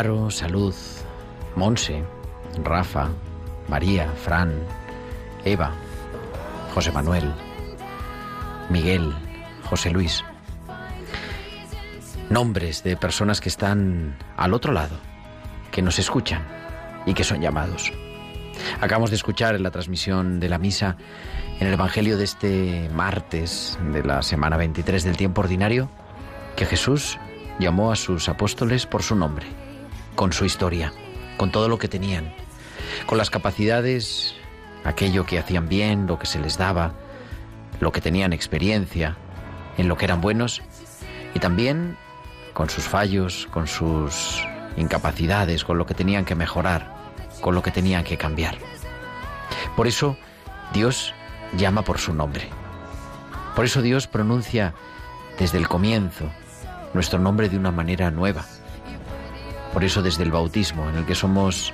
Salud, Monse, Rafa, María, Fran, Eva, José Manuel, Miguel, José Luis. Nombres de personas que están al otro lado, que nos escuchan y que son llamados. Acabamos de escuchar en la transmisión de la misa en el Evangelio de este martes de la semana 23 del tiempo ordinario que Jesús llamó a sus apóstoles por su nombre, con su historia, con todo lo que tenían, con las capacidades, aquello que hacían bien, lo que se les daba, lo que tenían experiencia, en lo que eran buenos, y también con sus fallos, con sus incapacidades, con lo que tenían que mejorar, con lo que tenían que cambiar. Por eso Dios llama por su nombre. Por eso Dios pronuncia desde el comienzo nuestro nombre de una manera nueva. Por eso desde el bautismo, en el que somos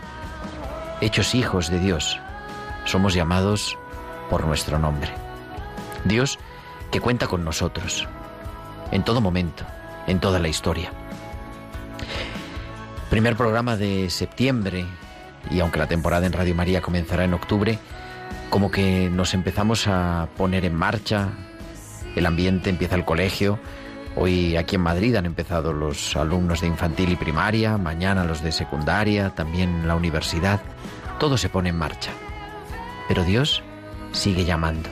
hechos hijos de Dios, somos llamados por nuestro nombre. Dios que cuenta con nosotros, en todo momento, en toda la historia. Primer programa de septiembre, y aunque la temporada en Radio María comenzará en octubre, como que nos empezamos a poner en marcha, el ambiente empieza el colegio, hoy aquí en Madrid han empezado los alumnos de infantil y primaria, mañana los de secundaria, también la universidad, todo se pone en marcha. Pero Dios sigue llamando,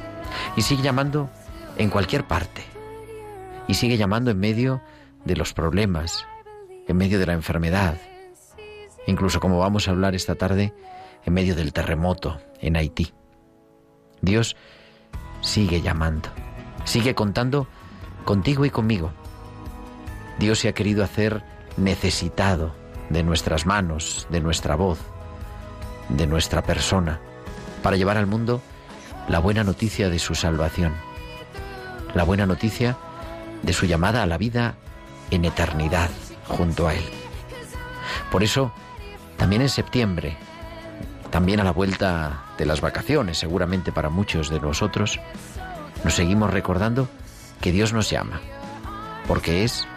y sigue llamando en cualquier parte, y sigue llamando en medio de los problemas, en medio de la enfermedad, incluso como vamos a hablar esta tarde, en medio del terremoto en Haití. Dios sigue llamando, sigue contando contigo y conmigo. Dios se ha querido hacer necesitado de nuestras manos, de nuestra voz, de nuestra persona, para llevar al mundo la buena noticia de su salvación, la buena noticia de su llamada a la vida en eternidad junto a Él. Por eso, también en septiembre, también a la vuelta de las vacaciones, seguramente para muchos de nosotros, nos seguimos recordando que Dios nos llama, porque es,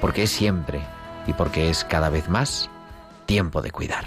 porque es siempre y porque es cada vez más tiempo de cuidar.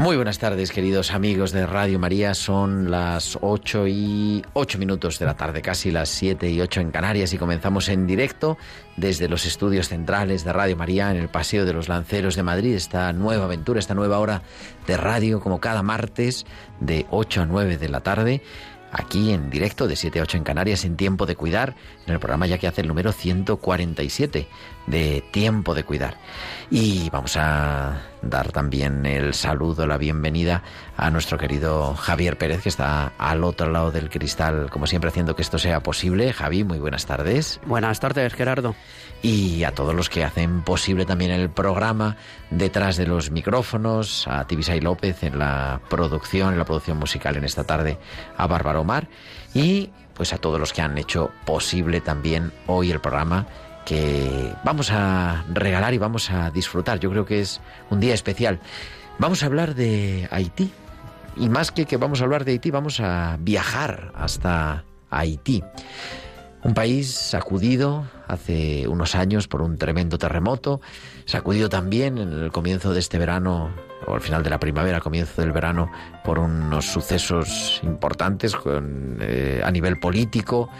Muy buenas tardes, queridos amigos de Radio María. Son las 8 y 8 minutos de la tarde, casi las 7 y 8 en Canarias, y comenzamos en directo desde los estudios centrales de Radio María en el Paseo de los Lanceros de Madrid. Esta nueva aventura, esta nueva hora de radio, como cada martes, de 8 a 9 de la tarde aquí en directo de 7 a 8 en Canarias en Tiempo de Cuidar, en el programa ya que hace el número 147 de Tiempo de Cuidar. Y vamos a dar también el saludo, la bienvenida a nuestro querido Javier Pérez, que está al otro lado del cristal, como siempre, haciendo que esto sea posible. Javi, muy buenas tardes. Buenas tardes, Gerardo. Y a todos los que hacen posible también el programa detrás de los micrófonos, a Tibisay López en la producción, en la producción musical en esta tarde, a Bárbara Omar y pues a todos los que han hecho posible también hoy el programa que vamos a regalar y vamos a disfrutar. Yo creo que es un día especial. Vamos a hablar de Haití. Y más que que vamos a hablar de Haití, vamos a viajar hasta Haití. Un país sacudido hace unos años por un tremendo terremoto, sacudido también en el comienzo de este verano o al final de la primavera, comienzo del verano, por unos sucesos importantes eh, a nivel político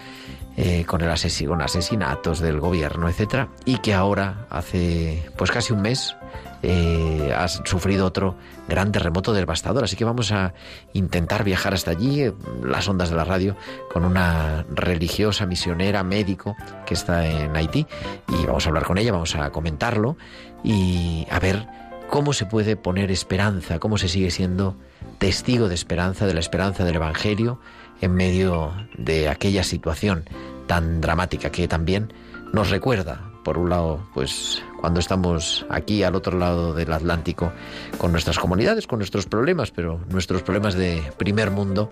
eh, con, el asesinatos del gobierno, etcétera, y que ahora, hace pues casi un mes, eh, ha sufrido otro gran terremoto devastador. Así que vamos a intentar viajar hasta allí, eh, las ondas de la radio, con una religiosa, misionera, médico que está en Haití. Y vamos a hablar con ella, vamos a comentarlo y a ver cómo se puede poner esperanza, cómo se sigue siendo testigo de esperanza, de la esperanza del Evangelio en medio de aquella situación tan dramática que también nos recuerda, por un lado, pues cuando estamos aquí al otro lado del Atlántico con nuestras comunidades, con nuestros problemas, pero nuestros problemas de primer mundo,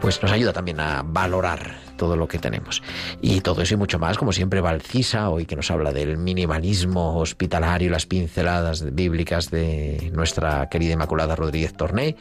pues nos ayuda también a valorar todo lo que tenemos. Y todo eso y mucho más, como siempre, Valcisa, hoy que nos habla del minimalismo hospitalario, las pinceladas bíblicas de nuestra querida Inmaculada Rodríguez Torné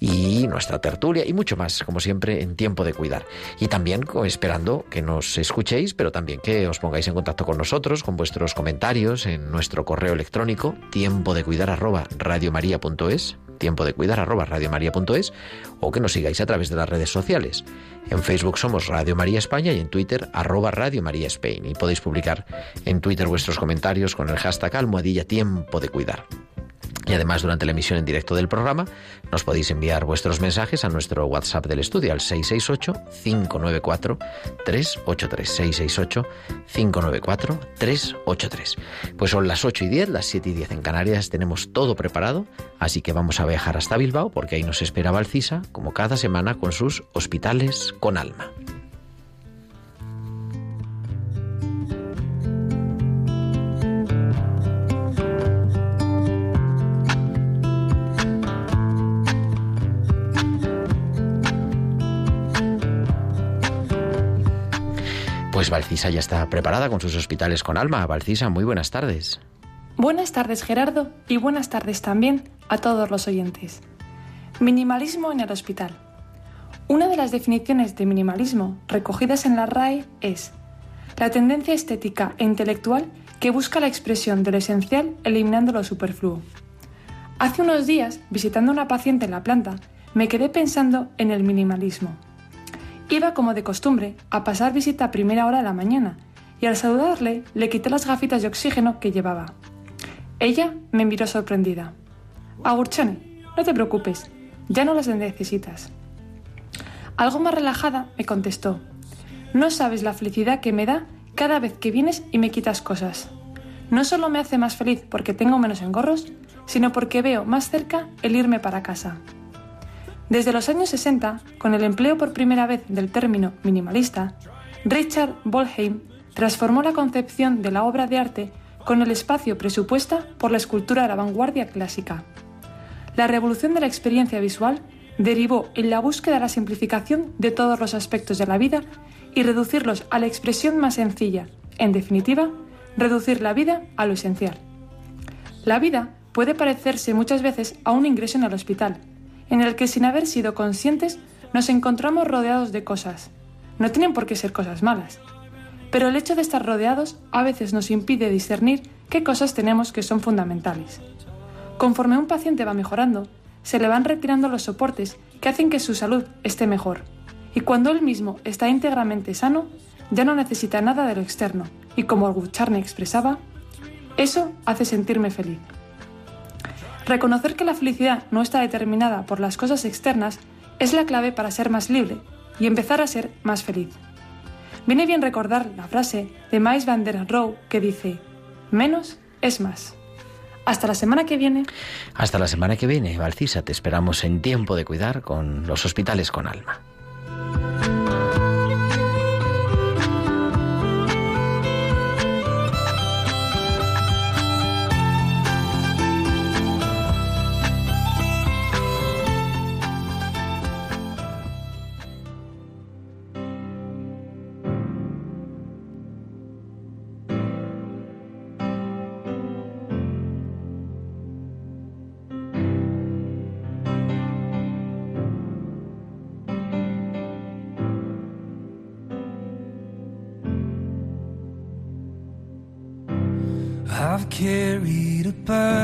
y nuestra tertulia y mucho más, como siempre, en tiempo de cuidar. Y también esperando que nos escuchéis, pero también que os pongáis en contacto con nosotros, con vuestros comentarios en nuestro correo electrónico, tiempo de cuidar arroba radiomaria.es tiempo de cuidar arroba radiomaria.es o que nos sigáis a través de las redes sociales. En Facebook somos Radio María España y en Twitter arroba Radio María Spain. Y podéis publicar en Twitter vuestros comentarios con el hashtag almohadilla tiempo de cuidar. Y además, durante la emisión en directo del programa, nos podéis enviar vuestros mensajes a nuestro WhatsApp del estudio al 668-594-383. 668-594-383. Pues son las 8 y 10, las 7 y 10 en Canarias, tenemos todo preparado, así que vamos a viajar hasta Bilbao porque ahí nos espera Valcisa, como cada semana, con sus hospitales con alma. Pues Valcisa ya está preparada con sus hospitales con alma. Valcisa, muy buenas tardes. Buenas tardes Gerardo y buenas tardes también a todos los oyentes. Minimalismo en el hospital. Una de las definiciones de minimalismo recogidas en la RAE es la tendencia estética e intelectual que busca la expresión de lo esencial eliminando lo superfluo. Hace unos días, visitando a una paciente en la planta, me quedé pensando en el minimalismo. Iba como de costumbre a pasar visita a primera hora de la mañana y al saludarle le quité las gafitas de oxígeno que llevaba. Ella me miró sorprendida. Agurchane, no te preocupes, ya no las necesitas. Algo más relajada me contestó, no sabes la felicidad que me da cada vez que vienes y me quitas cosas. No solo me hace más feliz porque tengo menos engorros, sino porque veo más cerca el irme para casa. Desde los años 60, con el empleo por primera vez del término minimalista, Richard Bolheim transformó la concepción de la obra de arte con el espacio presupuesta por la escultura de la vanguardia clásica. La revolución de la experiencia visual derivó en la búsqueda de la simplificación de todos los aspectos de la vida y reducirlos a la expresión más sencilla, en definitiva, reducir la vida a lo esencial. La vida puede parecerse muchas veces a un ingreso en el hospital, en el que sin haber sido conscientes nos encontramos rodeados de cosas. No tienen por qué ser cosas malas. Pero el hecho de estar rodeados a veces nos impide discernir qué cosas tenemos que son fundamentales. Conforme un paciente va mejorando, se le van retirando los soportes que hacen que su salud esté mejor. Y cuando él mismo está íntegramente sano, ya no necesita nada de lo externo. Y como Gucharne expresaba, eso hace sentirme feliz. Reconocer que la felicidad no está determinada por las cosas externas es la clave para ser más libre y empezar a ser más feliz. Viene bien recordar la frase de Miles van der Rohe que dice, menos es más. Hasta la semana que viene. Hasta la semana que viene, Valcisa, te esperamos en tiempo de cuidar con los hospitales con alma. deeper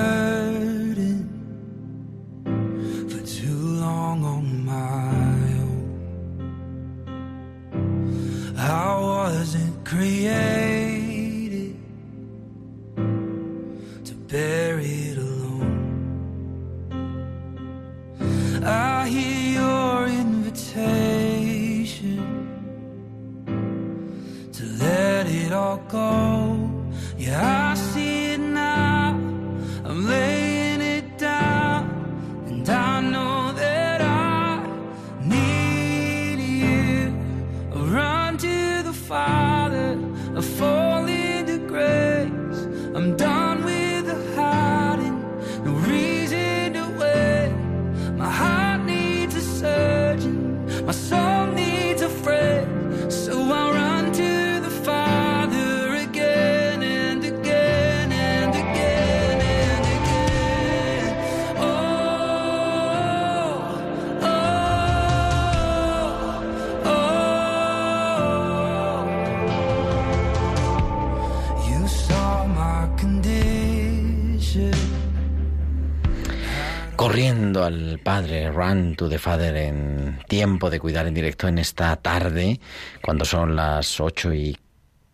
al Padre, Run to the Father en tiempo de cuidar en directo en esta tarde, cuando son las ocho y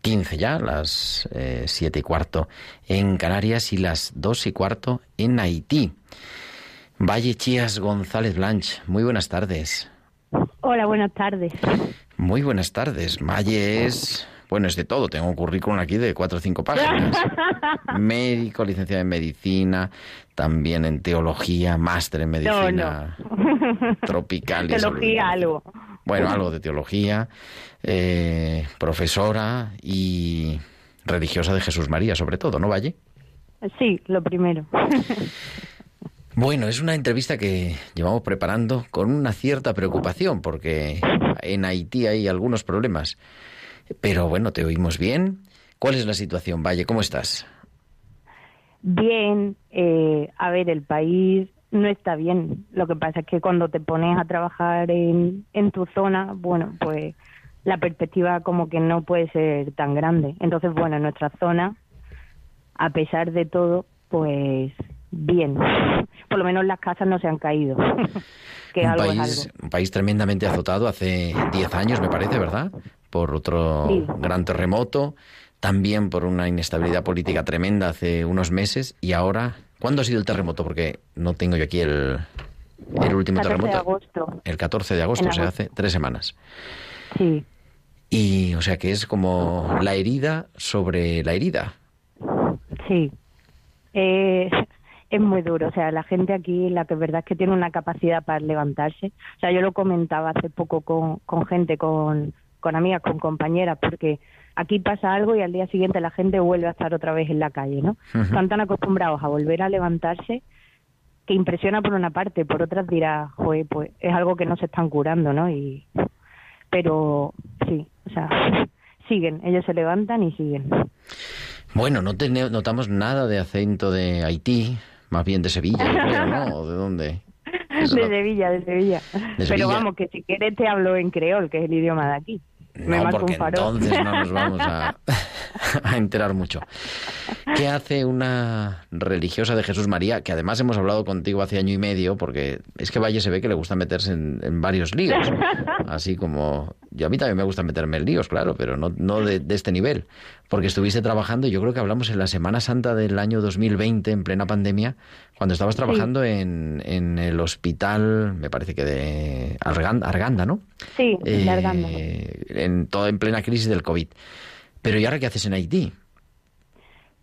quince ya, las eh, siete y cuarto en Canarias y las dos y cuarto en Haití. Valle Chías González Blanch, muy buenas tardes. Hola, buenas tardes. Muy buenas tardes. Valle es, bueno, es de todo. Tengo un currículum aquí de cuatro o cinco páginas. Médico, licenciado en medicina, también en teología, máster en medicina tropical. y salud. Teología, algo. Bueno, algo de teología, eh, profesora y religiosa de Jesús María, sobre todo, ¿no, Valle? Sí, lo primero. Bueno, es una entrevista que llevamos preparando con una cierta preocupación, porque en Haití hay algunos problemas. Pero bueno, te oímos bien. ¿Cuál es la situación, Valle? ¿Cómo estás? Bien, eh, a ver, el país no está bien. Lo que pasa es que cuando te pones a trabajar en, en tu zona, bueno, pues la perspectiva como que no puede ser tan grande. Entonces, bueno, en nuestra zona, a pesar de todo, pues bien. Por lo menos las casas no se han caído. que un, algo es país, algo. un país tremendamente azotado hace 10 años, me parece, ¿verdad? Por otro Sí. gran terremoto, también por una inestabilidad política tremenda hace unos meses y ahora, ¿cuándo ha sido el terremoto? Porque no tengo yo aquí el, el último 14 de terremoto. agosto. El 14 de agosto, En o sea, agosto. hace tres semanas. Sí, Y, o sea, que es como la herida sobre la herida. sí. Eh, es muy duro. O sea, la gente aquí, la que verdad es que tiene una capacidad para levantarse. O sea, yo lo comentaba hace poco con, con gente, con, con amigas, con compañeras, porque aquí pasa algo y al día siguiente la gente vuelve a estar otra vez en la calle, ¿no? Están tan acostumbrados a volver a levantarse que impresiona por una parte, por otras dirá, joder, pues es algo que no se están curando, ¿no? Y pero sí, o sea, siguen, ellos se levantan y siguen. Bueno, no tene- notamos nada de acento de Haití, más bien de Sevilla, creo, ¿no? ¿O de dónde? Eso De no- Sevilla, de Sevilla. De Sevilla. Pero vamos, que si quieres te hablo en creol, que es el idioma de aquí. No, porque entonces no nos vamos a, a enterar mucho. ¿Qué hace una religiosa de Jesús María? Que además hemos hablado contigo hace año y medio, porque es que Valle se ve que le gusta meterse en, en varios líos. Así como. Yo a mí también me gusta meterme en líos, claro, pero no, no de, de este nivel. Porque estuviste trabajando, yo creo que hablamos en la Semana Santa del año 2020, en plena pandemia, cuando estabas trabajando en, en el hospital, me parece que de Arganda, Arganda ¿no? Sí, Eh, largando. en todo en plena crisis del COVID. Pero ¿y ahora qué haces en Haití?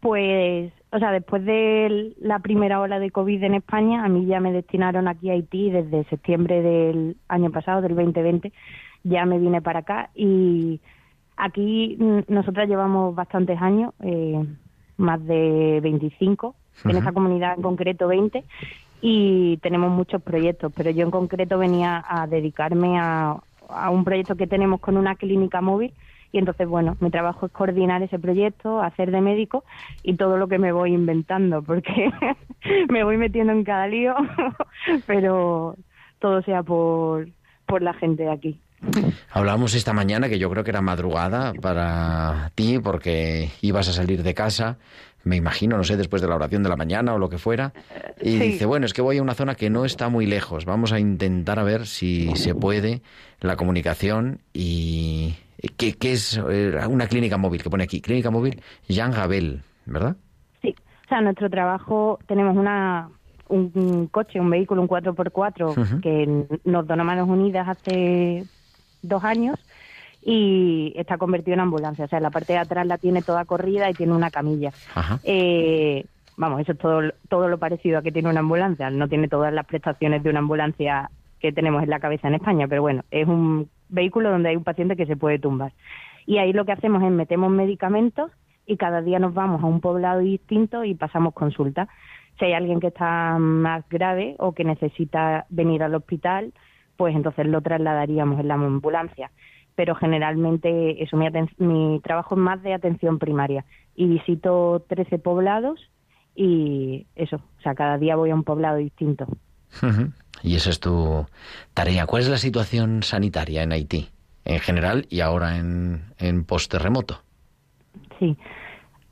Pues, o sea, después de la primera ola de COVID en España, a mí ya me destinaron aquí a Haití desde septiembre del año pasado, del 2020, ya me vine para acá y aquí mm, nosotras llevamos bastantes años, eh, más de 25, en esta comunidad en concreto 20, y tenemos muchos proyectos, pero yo en concreto venía a dedicarme a, a un proyecto que tenemos con una clínica móvil y entonces, bueno, mi trabajo es coordinar ese proyecto, hacer de médico y todo lo que me voy inventando, porque me voy metiendo en cada lío, pero todo sea por, por la gente de aquí. Hablábamos esta mañana que yo creo que era madrugada para ti porque ibas a salir de casa me imagino, no sé, después de la oración de la mañana o lo que fuera, y Sí. dice, bueno, es que voy a una zona que no está muy lejos, vamos a intentar a ver si se puede la comunicación y... ¿Qué, qué es eh, una clínica móvil? Que pone aquí, clínica móvil Jean Gabel, ¿verdad? Sí, o sea, nuestro trabajo tenemos una un, coche, un vehículo, un 4x4 Ujú. que nos donó Manos Unidas hace dos años y está convertido en ambulancia. O sea, la parte de atrás la tiene toda corrida y tiene una camilla. Eh, vamos, eso es todo, todo lo parecido a que tiene una ambulancia. No tiene todas las prestaciones de una ambulancia que tenemos en la cabeza en España, pero bueno, es un vehículo donde hay un paciente que se puede tumbar. Y ahí lo que hacemos es metemos medicamentos y cada día nos vamos a un poblado distinto y pasamos consulta. Si hay alguien que está más grave o que necesita venir al hospital, pues entonces lo trasladaríamos en la ambulancia. Pero generalmente eso, mi, mi trabajo es más de atención primaria y visito 13 poblados y eso, o sea, cada día voy a un poblado distinto. Y esa es tu tarea. ¿Cuál es la situación sanitaria en Haití? En general y ahora en, en post-terremoto. Sí.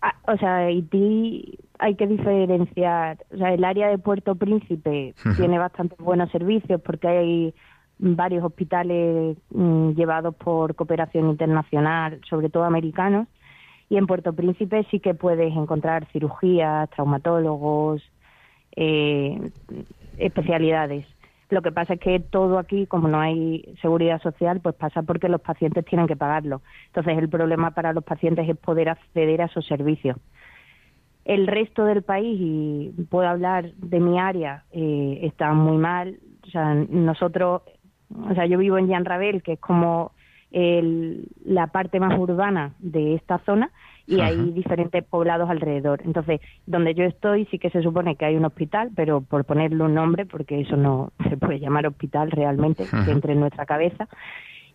Ah, O sea, Haití hay que diferenciar. O sea, el área de Puerto Príncipe tiene bastantes buenos servicios porque hay varios hospitales mm, llevados por cooperación internacional, sobre todo americanos. Y en Puerto Príncipe sí que puedes encontrar cirugías, traumatólogos, eh, especialidades. Lo que pasa es que todo aquí, como no hay seguridad social, pues pasa porque los pacientes tienen que pagarlo. Entonces, el problema para los pacientes es poder acceder a esos servicios. El resto del país, y puedo hablar de mi área, eh, está muy mal. O sea, nosotros, o sea, yo vivo en Jean Rabel, que es como el- la parte más urbana de esta zona, y Ajá. hay diferentes poblados alrededor. Entonces, donde yo estoy sí que se supone que hay un hospital, pero por ponerle un nombre, porque eso no se puede llamar hospital realmente, Ajá. que entre en nuestra cabeza.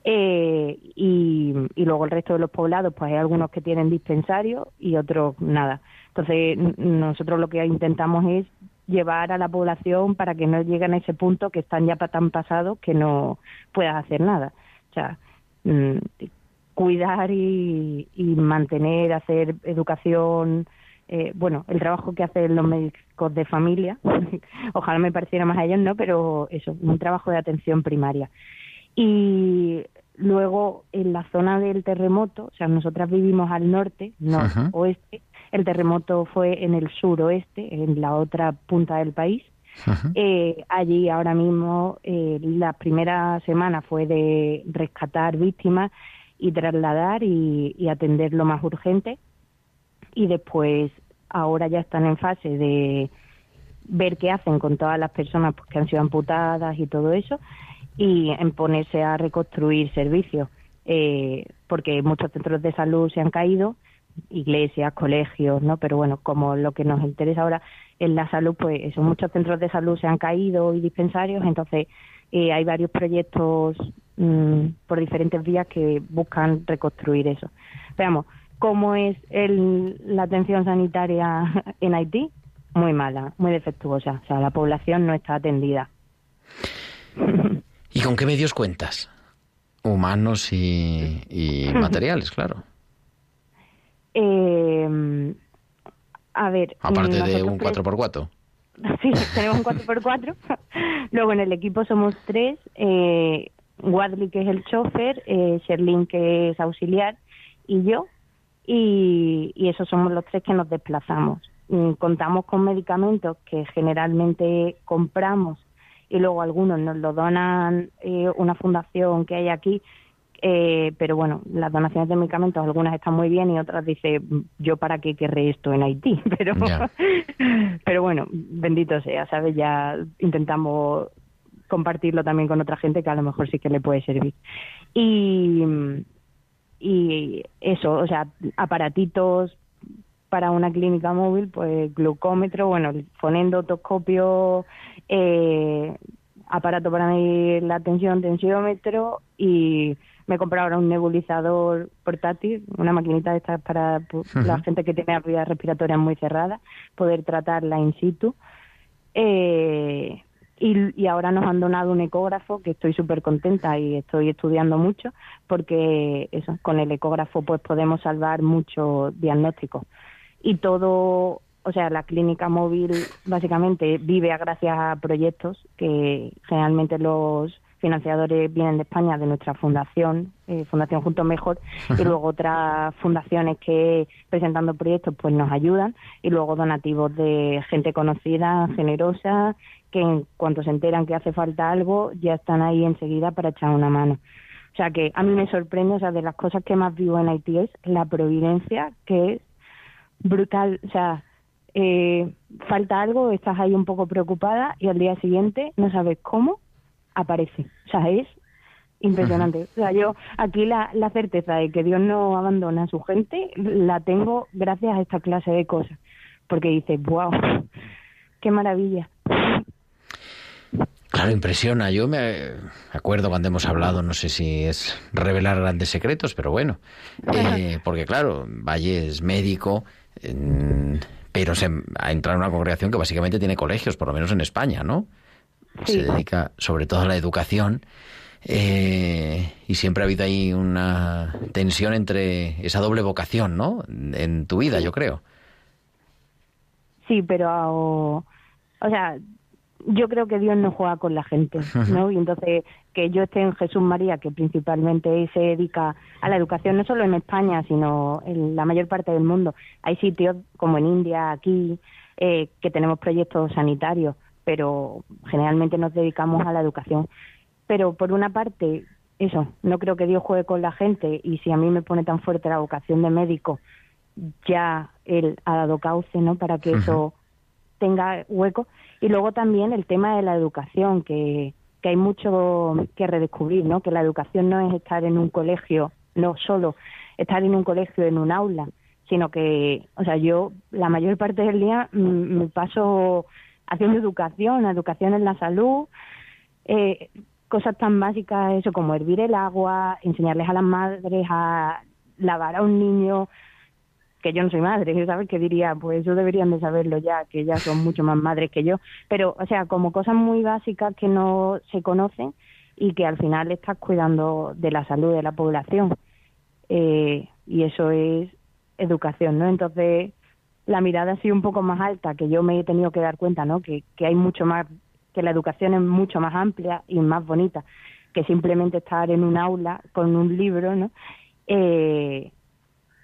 Eh, y, y luego el resto de los poblados, pues hay algunos que tienen dispensarios y otros nada. Entonces, nosotros lo que intentamos es llevar a la población para que no lleguen a ese punto que están ya tan pasados que no puedas hacer nada. O sea, mm, cuidar y, y mantener, hacer educación, eh, bueno, el trabajo que hacen los médicos de familia, ojalá me pareciera más a ellos, ¿no? Pero eso, un trabajo de atención primaria. Y luego en la zona del terremoto, o sea, nosotras vivimos al norte, no Ajá. oeste, el terremoto fue en el suroeste, en la otra punta del país. Eh, allí ahora mismo eh, la primera semana fue de rescatar víctimas y trasladar y, y atender lo más urgente y después ahora ya están en fase de ver qué hacen con todas las personas pues, que han sido amputadas y todo eso y en ponerse a reconstruir servicios eh, porque muchos centros de salud se han caído iglesias, colegios, ¿no? Pero bueno, como lo que nos interesa ahora es la salud, pues eso, muchos centros de salud se han caído y dispensarios, entonces eh, hay varios proyectos mm, por diferentes vías que buscan reconstruir eso. Veamos, ¿cómo es el, la atención sanitaria en Haití? Muy mala, muy defectuosa, o sea, la población no está atendida. ¿Y con qué medios cuentas? Humanos y, y materiales, claro. Eh, a ver, Aparte de un pre- 4x4. Sí, tenemos un 4x4. Luego en el equipo somos tres. Eh, Wadley, que es el chofer, eh, Sherlyn, que es auxiliar, y yo. Y, y esos somos los tres que nos desplazamos. Mm, Contamos con medicamentos que generalmente compramos y luego algunos nos lo donan eh, una fundación que hay aquí. Eh, pero bueno, las donaciones de medicamentos, algunas están muy bien y otras dice, yo para qué querré esto en Haití. Pero, pero bueno, bendito sea, ¿sabes? Ya intentamos compartirlo también con otra gente que a lo mejor sí que le puede servir. Y, y eso, o sea, aparatitos para una clínica móvil, pues glucómetro, bueno, el fonendotoscopio, eh, aparato para medir la tensión, tensiómetro y me he comprado ahora un nebulizador portátil, una maquinita de estas para la gente que tiene vías respiratorias muy cerradas, poder tratarla in situ. Eh, y, y ahora nos han donado un ecógrafo que estoy súper contenta y estoy estudiando mucho porque eso con el ecógrafo pues podemos salvar muchos diagnósticos y todo, o sea, la clínica móvil básicamente vive gracias a proyectos que generalmente los financiadores vienen de España, de nuestra fundación, eh, Fundación Juntos Mejor, y luego otras fundaciones que presentando proyectos pues nos ayudan, y luego donativos de gente conocida, generosa, que en cuanto se enteran que hace falta algo, ya están ahí enseguida para echar una mano. O sea que a mí me sorprende, o sea, de las cosas que más vivo en Haití es la providencia, que es brutal, o sea, eh, falta algo, estás ahí un poco preocupada y al día siguiente no sabes cómo aparece. O sea, es impresionante. O sea, yo aquí la, la certeza de que Dios no abandona a su gente la tengo gracias a esta clase de cosas. Porque dices, wow, qué maravilla. Claro, impresiona. Yo me acuerdo cuando hemos hablado, no sé si es revelar grandes secretos, pero bueno, eh, porque claro, Valle es médico, pero se ha entrado en una congregación que básicamente tiene colegios, por lo menos en España, ¿no? Se dedica sobre todo a la educación. Eh, y siempre ha habido ahí una tensión entre esa doble vocación, ¿no? En tu vida, yo creo. Sí, pero, o, sea, yo creo que Dios no juega con la gente, ¿no? Y entonces que yo esté en Jesús María, que principalmente se dedica a la educación, no solo en España, sino en la mayor parte del mundo. Hay sitios como en India, aquí, eh, que tenemos proyectos sanitarios pero generalmente nos dedicamos a la educación. Pero por una parte, eso, no creo que Dios juegue con la gente y si a mí me pone tan fuerte la vocación de médico, ya Él ha dado cauce, ¿no? Para que eso tenga hueco. Y luego también el tema de la educación, que, que hay mucho que redescubrir, ¿no? Que la educación no es estar en un colegio, no solo estar en un colegio, en un aula, sino que, o sea, yo la mayor parte del día mm, me paso haciendo educación, educación en la salud, eh, cosas tan básicas eso como hervir el agua, enseñarles a las madres a lavar a un niño, que yo no soy madre, ¿sabes? Que diría, pues eso deberían de saberlo ya, que ya son mucho más madres que yo, pero o sea, como cosas muy básicas que no se conocen y que al final estás cuidando de la salud de la población. Eh, y eso es educación, ¿no? Entonces, la mirada ha sido un poco más alta, que yo me he tenido que dar cuenta, ¿no? Que, que hay mucho más, que la educación es mucho más amplia y más bonita que simplemente estar en un aula con un libro, ¿no? Eh,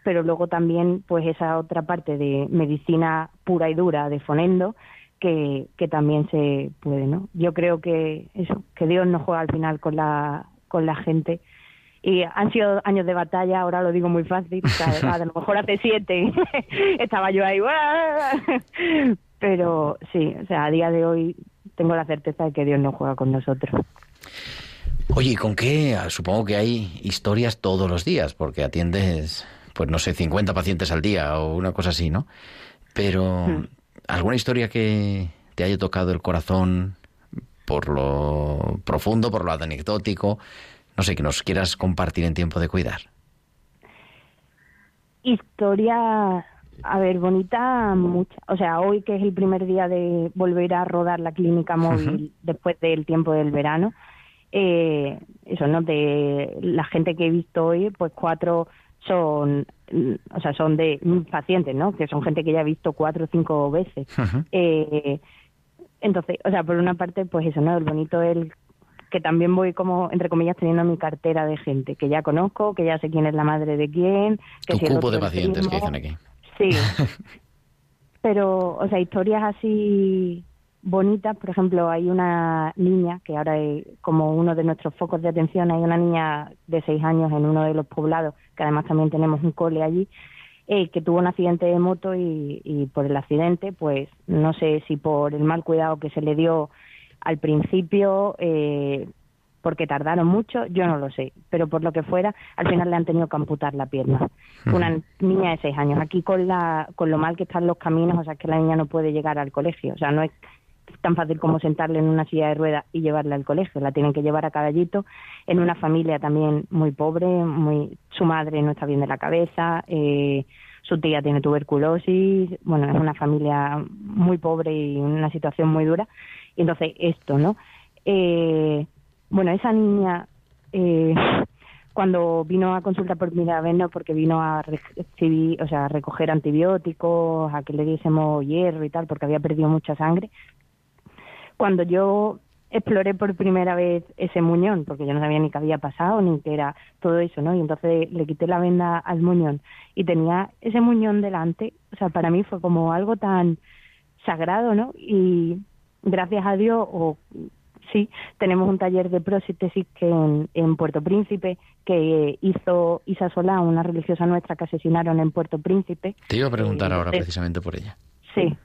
pero luego también, pues esa otra parte de medicina pura y dura de Fonendo, que, que también se puede, ¿no? Yo creo que eso, que Dios no juega al final con la, con la gente y han sido años de batalla, ahora lo digo muy fácil, a lo mejor hace siete estaba yo ahí, pero sí, o sea, a día de hoy tengo la certeza de que Dios no juega con nosotros. Oye, ¿y con qué? Ah, supongo que hay historias todos los días, porque atiendes, pues no sé, 50 pacientes al día o una cosa así, ¿no? Pero, hmm. ¿alguna historia que te haya tocado el corazón por lo profundo, por lo anecdótico, no sé, que nos quieras compartir en tiempo de cuidar. Historia, a ver, bonita, mucha. O sea, hoy que es el primer día de volver a rodar la clínica móvil después del tiempo del verano, eh, eso, ¿no? De la gente que he visto hoy, pues cuatro son o sea, son de pacientes, ¿no? Que son gente que ya he visto cuatro o cinco veces. eh, entonces, o sea, por una parte, pues eso, ¿no? El bonito es el que también voy como, entre comillas, teniendo mi cartera de gente que ya conozco, que ya sé quién es la madre de quién. Que tu cupo de pacientes que dicen aquí. Sí. Pero, o sea, historias así bonitas, por ejemplo, hay una niña, que ahora es como uno de nuestros focos de atención, hay una niña de seis años en uno de los poblados, que además también tenemos un cole allí, eh, que tuvo un accidente de moto y, y por el accidente, pues no sé si por el mal cuidado que se le dio al principio, eh, porque tardaron mucho, yo no lo sé, pero por lo que fuera, al final le han tenido que amputar la pierna. Una niña de seis años. Aquí con, la, con lo mal que están los caminos, o sea, que la niña no puede llegar al colegio. O sea, no es tan fácil como sentarle en una silla de ruedas y llevarla al colegio. La tienen que llevar a caballito en una familia también muy pobre, muy su madre no está bien de la cabeza, eh, su tía tiene tuberculosis, bueno, es una familia muy pobre y una situación muy dura entonces, esto, ¿no? Eh, bueno, esa niña, eh, cuando vino a consulta por primera vez, no, porque vino a recibir, o sea, a recoger antibióticos, a que le diésemos hierro y tal, porque había perdido mucha sangre. Cuando yo exploré por primera vez ese muñón, porque yo no sabía ni qué había pasado, ni qué era todo eso, ¿no? Y entonces le quité la venda al muñón y tenía ese muñón delante, o sea, para mí fue como algo tan sagrado, ¿no? Y gracias a Dios, o sí, tenemos un taller de prótesis que en, Puerto Príncipe que hizo Isa Solá, una religiosa nuestra que asesinaron en Puerto Príncipe. Te iba a preguntar ahora precisamente por ella. Sí,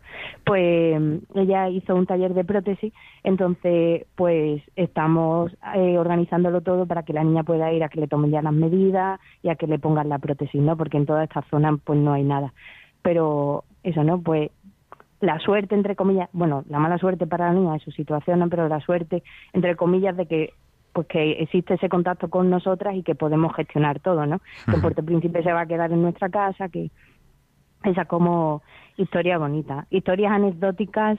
pues ella hizo un taller de prótesis, entonces pues estamos eh, organizándolo todo para que la niña pueda ir a que le tomen ya las medidas y a que le pongan la prótesis, ¿no? Porque en toda esta zona pues no hay nada. Pero eso, ¿no? Pues la suerte, entre comillas, bueno, la mala suerte para la niña es su situación, ¿no? pero la suerte, entre comillas, de que pues que existe ese contacto con nosotras y que podemos gestionar todo, ¿no? Que Puerto Príncipe se va a quedar en nuestra casa, que esa como historia bonita. Historias anecdóticas,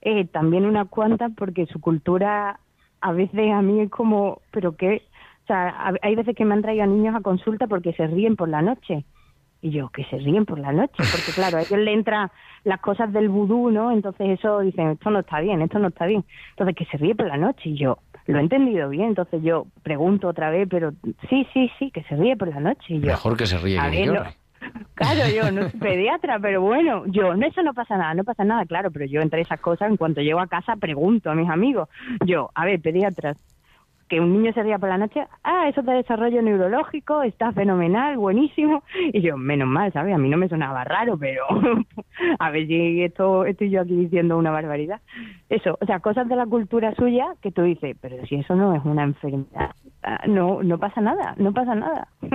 eh, también unas cuantas, porque su cultura a veces a mí es como, pero qué, o sea, hay veces que me han traído a niños a consulta porque se ríen por la noche. Y yo, que se ríen por la noche, porque claro, a ellos le entran las cosas del vudú, ¿no? Entonces eso dicen, esto no está bien, esto no está bien. Entonces que se ríe por la noche y yo, lo he entendido bien, entonces yo pregunto otra vez, pero sí, sí, sí, que se ríe por la noche. Y yo, Mejor que se ríe que llore. Claro, yo no soy pediatra, pero bueno, yo, no, eso no pasa nada, no pasa nada, claro, pero yo entre esas cosas, en cuanto llego a casa, pregunto a mis amigos, yo, a ver, pediatras, que un niño se ría por la noche, ah, eso de desarrollo neurológico, está fenomenal, buenísimo. Y yo, menos mal, ¿sabes? A mí no me sonaba raro, pero a ver si esto estoy yo aquí diciendo una barbaridad. Eso, o sea, cosas de la cultura suya que tú dices, pero si eso no es una enfermedad, ah, no, no pasa nada, no pasa nada.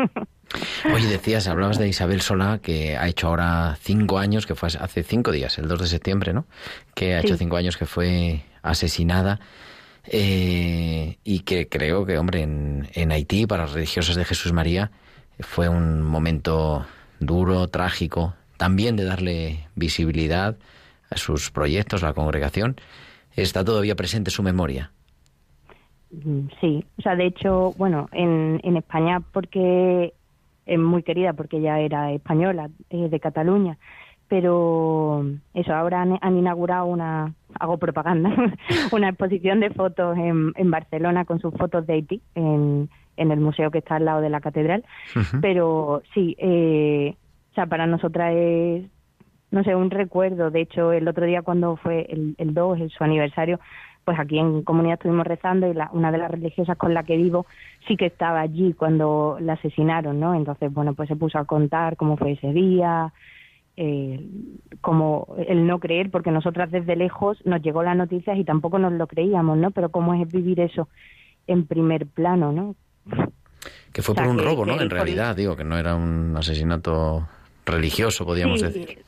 Oye, decías, hablabas de Isabel Solá, que ha hecho ahora cinco años, que fue hace cinco días, el 2 de septiembre, ¿no? Que ha hecho cinco años que fue asesinada. Eh, y que creo que, hombre, en, en Haití, para las religiosas de Jesús María, fue un momento duro, trágico, también de darle visibilidad a sus proyectos, a la congregación. ¿Está todavía presente su memoria? Mm, sí, o sea, de hecho, bueno, en, en España porque es muy querida porque ella era española, eh, de Cataluña, pero eso, ahora han, inaugurado una, hago propaganda, una exposición de fotos en, en Barcelona con sus fotos de Haití, en, en el museo que está al lado de la catedral, pero sí, eh, o sea, para nosotras es, no sé, un recuerdo, de hecho, el otro día cuando fue el, el 2, el, su aniversario, pues aquí en comunidad estuvimos rezando y la, una de las religiosas con la que vivo sí que estaba allí cuando la asesinaron, ¿no? Entonces, bueno, pues se puso a contar cómo fue ese día, eh, como el no creer, porque nosotras desde lejos nos llegó las noticias y tampoco nos lo creíamos, ¿no? Pero cómo es vivir eso en primer plano, ¿no? Que fue por un robo, ¿no? En realidad, digo, que no era un asesinato religioso, podríamos decir.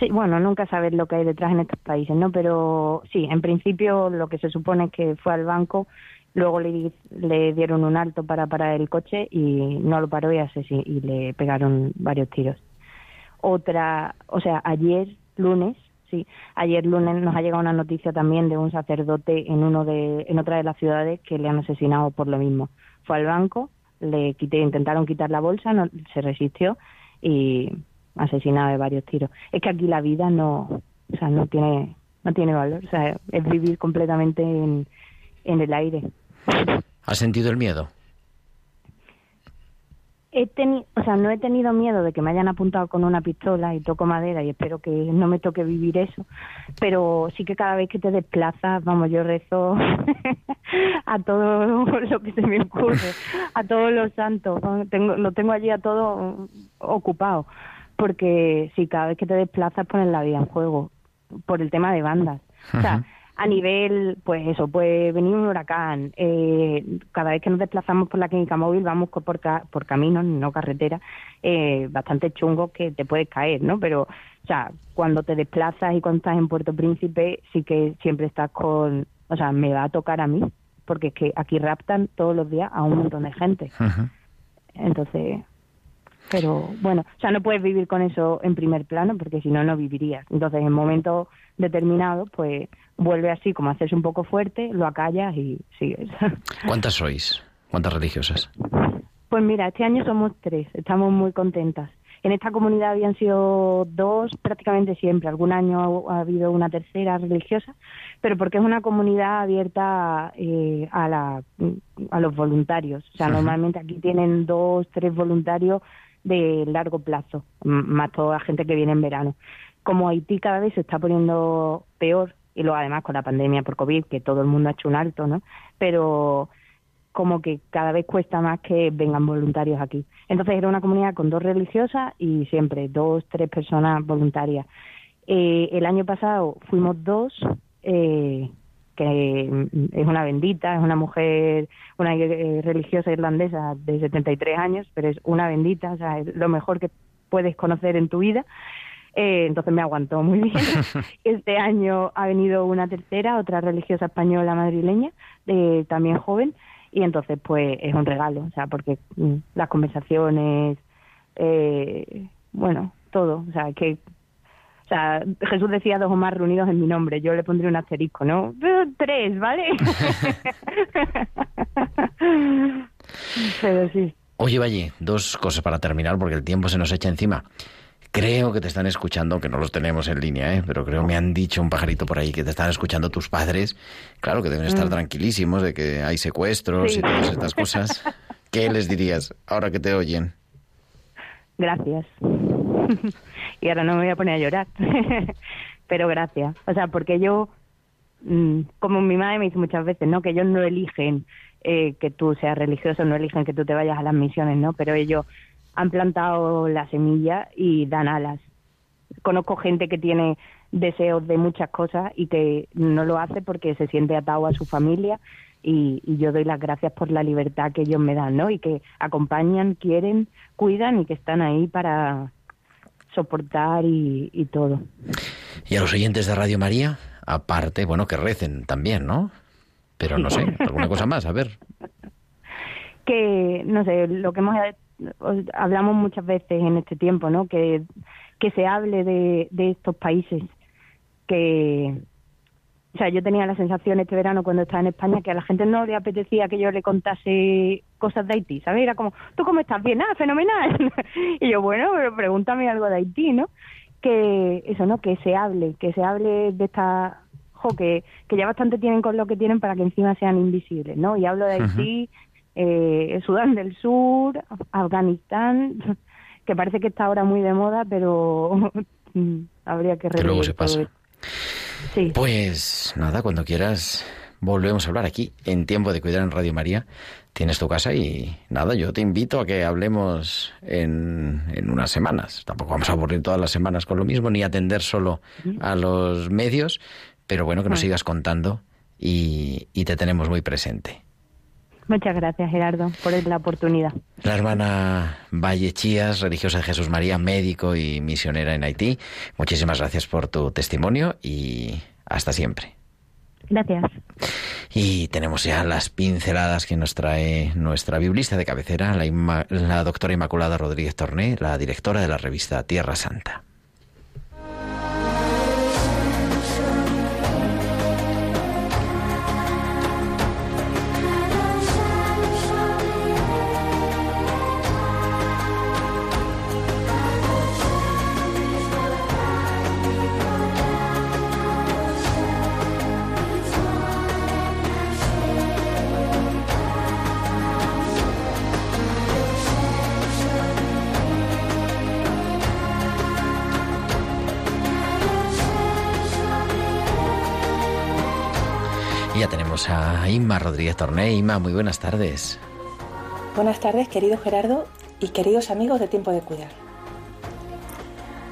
Sí, bueno, nunca sabes lo que hay detrás en estos países, ¿no? Pero sí, en principio lo que se supone es que fue al banco, luego le, le dieron un alto para parar el coche y no lo paró y, y le pegaron varios tiros otra, o sea, ayer lunes, sí, ayer lunes nos ha llegado una noticia también de un sacerdote en uno de, en otra de las ciudades que le han asesinado por lo mismo. Fue al banco, le quité, intentaron quitar la bolsa, no, se resistió y asesinado de varios tiros. Es que aquí la vida no, o sea, no tiene, no tiene valor, o sea, es vivir completamente en, en el aire. ¿Has sentido el miedo? He tenido, o sea, no he tenido miedo de que me hayan apuntado con una pistola y toco madera y espero que no me toque vivir eso, pero sí que cada vez que te desplazas, vamos, yo rezo a todo lo que se me ocurre, a todos los santos, tengo, lo tengo allí a todo ocupado, porque si cada vez que te desplazas pones la vida en juego, por el tema de bandas. O sea, a nivel, pues eso, pues venir un huracán. Eh, cada vez que nos desplazamos por la clínica móvil vamos por, por caminos, no carretera, eh, bastante chungos que te puedes caer, ¿no? Pero, o sea, cuando te desplazas y cuando estás en Puerto Príncipe, sí que siempre estás con, o sea, me va a tocar a mí, porque es que aquí raptan todos los días a un montón de gente. Entonces, pero bueno, o sea, no puedes vivir con eso en primer plano porque si no, no vivirías. Entonces, en momentos determinados, pues vuelve así como a hacerse un poco fuerte, lo acallas y sigues. ¿Cuántas sois? ¿Cuántas religiosas? Pues mira, este año somos tres, estamos muy contentas. En esta comunidad habían sido dos prácticamente siempre. Algún año ha, habido una tercera religiosa, pero porque es una comunidad abierta eh, a, la, a los voluntarios. O sea, normalmente aquí tienen dos, tres voluntarios de largo plazo, más toda la gente que viene en verano. Como Haití cada vez se está poniendo peor, y luego además con la pandemia por COVID, que todo el mundo ha hecho un alto, ¿no? Pero como que cada vez cuesta más que vengan voluntarios aquí. Entonces era una comunidad con dos religiosas y siempre dos, tres personas voluntarias. Eh, el año pasado fuimos dos, eh, que es una bendita, es una mujer, una eh, religiosa irlandesa de 73 años, pero es una bendita, o sea, es lo mejor que puedes conocer en tu vida. Eh, entonces me aguantó muy bien. Este año ha venido una tercera, otra religiosa española madrileña, de, también joven, y entonces pues es un regalo, o sea, porque mm, las conversaciones, eh, bueno, todo, o sea, que o sea, Jesús decía dos o más reunidos en mi nombre, yo le pondría un asterisco, ¿no? Tres, ¿vale? Pero sí. Oye, Valle, dos cosas para terminar porque el tiempo se nos echa encima. Creo que te están escuchando, que no los tenemos en línea, ¿eh? pero creo me han dicho un pajarito por ahí que te están escuchando tus padres. Claro que deben estar mm. tranquilísimos de que hay secuestros y todas estas cosas. ¿Qué les dirías ahora que te oyen? Gracias. y ahora no me voy a poner a llorar. pero gracias. O sea, porque yo, mm, como mi madre me dice muchas veces, ¿no? Que ellos no eligen eh, que tú seas religioso, no eligen que tú te vayas a las misiones, ¿no? Pero ellos han plantado la semilla y dan alas. Conozco gente que tiene deseos de muchas cosas y que no lo hace porque se siente atado a su familia y, yo doy las gracias por la libertad que ellos me dan, ¿no? Y que acompañan, quieren, cuidan y que están ahí para soportar y, y todo. Y a los oyentes de Radio María, aparte, bueno, que recen también, ¿no? Pero no sé, alguna cosa más, a ver. Que, no sé, lo que hemos hablamos muchas veces en este tiempo, ¿no? Que, que se hable de, de estos países que, o sea, yo tenía la sensación este verano cuando estaba en España que a la gente no le apetecía que yo le contase cosas de Haití, ¿sabes? Era como, ¿tú cómo estás? Bien, ah, fenomenal. y yo, bueno, pero pregúntame algo de Haití, ¿no? Que eso, ¿no? Que se hable, que se hable de esta, jo, que, que ya bastante tienen con lo que tienen para que encima sean invisibles, ¿no? Y hablo de Haití, eh, Sudán del Sur, Afganistán, que parece que está ahora muy de moda, pero habría que Que luego se pasa. Pues nada, cuando quieras volvemos a hablar aquí en Tiempo de Cuidar en Radio María. Tienes tu casa y nada, yo te invito a que hablemos en, en unas semanas. Tampoco vamos a aburrir todas las semanas con lo mismo, ni atender solo a los medios, pero bueno, que nos sigas contando y, y te tenemos muy presente. Muchas gracias, Gerardo, por la oportunidad. La hermana Valle Chías, religiosa de Jesús María, médico y misionera en Haití. Muchísimas gracias por tu testimonio y hasta siempre. Gracias. Y tenemos ya las pinceladas que nos trae nuestra biblista de cabecera, la, la doctora Inmaculada Rodríguez Torné, la directora de la revista Tierra Santa. Inma Rodríguez Torné. Inma, muy buenas tardes. Buenas tardes, querido Gerardo y queridos amigos de Tiempo de Cuidar.